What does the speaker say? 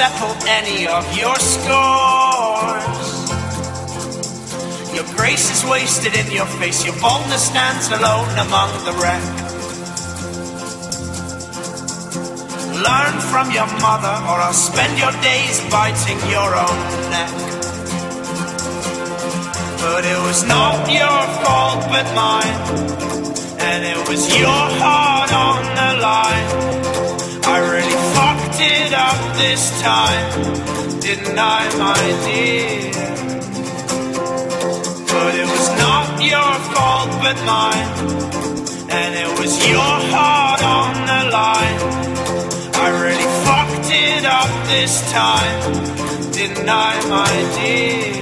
settle any of your scores. Your grace is wasted in your face, your boldness stands alone among the wreck. Learn from your mother, or I'll spend your days biting your own neck. But it was not your fault but mine, and it was your heart on the line. It up this time, didn't I, my dear? But it was not your fault but mine, and it was your heart on the line. I really fucked it up this time, didn't I, my dear?